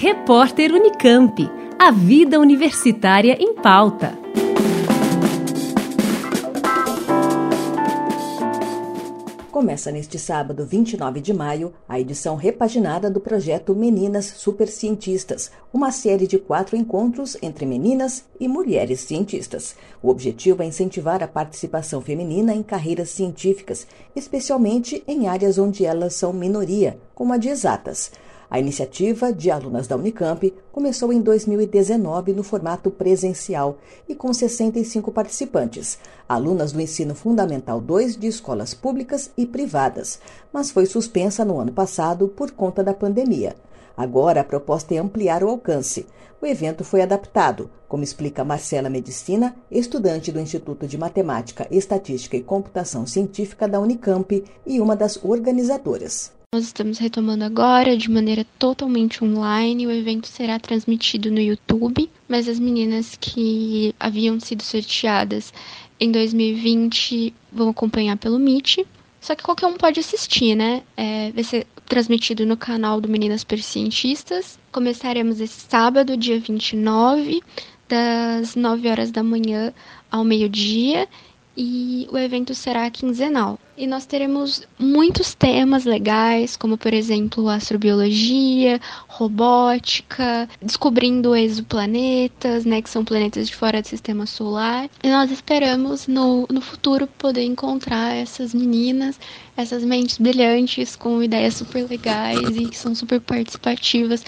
Repórter Unicamp. A vida universitária em pauta. Começa neste sábado, 29 de maio, a edição repaginada do projeto Meninas Supercientistas, uma série de quatro encontros entre meninas e mulheres cientistas. O objetivo é incentivar a participação feminina em carreiras científicas, especialmente em áreas onde elas são minoria, como a de exatas. A iniciativa de alunas da Unicamp começou em 2019 no formato presencial e com 65 participantes, alunas do ensino fundamental 2 de escolas públicas e privadas, mas foi suspensa no ano passado por conta da pandemia. Agora a proposta é ampliar o alcance. O evento foi adaptado, como explica Marcela Medicina, estudante do Instituto de Matemática, Estatística e Computação Científica da Unicamp e uma das organizadoras. Nós estamos retomando agora de maneira totalmente online. O evento será transmitido no YouTube, mas as meninas que haviam sido sorteadas em 2020 vão acompanhar pelo Meet. Só que qualquer um pode assistir, né? É, vai ser transmitido no canal do Meninas Perscientistas. Começaremos esse sábado, dia 29, das 9 horas da manhã ao meio-dia e o evento será quinzenal. E nós teremos muitos temas legais, como por exemplo astrobiologia, robótica, descobrindo exoplanetas, né, que são planetas de fora do sistema solar. E nós esperamos no, no futuro poder encontrar essas meninas, essas mentes brilhantes com ideias super legais e que são super participativas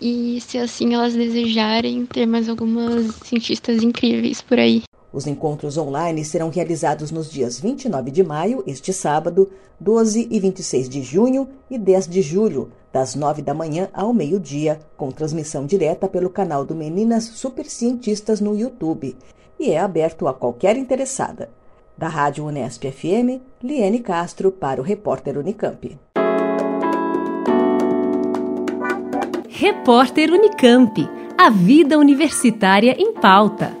e se assim elas desejarem ter mais algumas cientistas incríveis por aí. Os encontros online serão realizados nos dias 29 de maio, este sábado, 12 e 26 de junho e 10 de julho, das 9 da manhã ao meio-dia, com transmissão direta pelo canal do Meninas Supercientistas no YouTube. E é aberto a qualquer interessada. Da Rádio Unesp FM, Liane Castro para o repórter Unicamp. Repórter Unicamp. A vida universitária em pauta.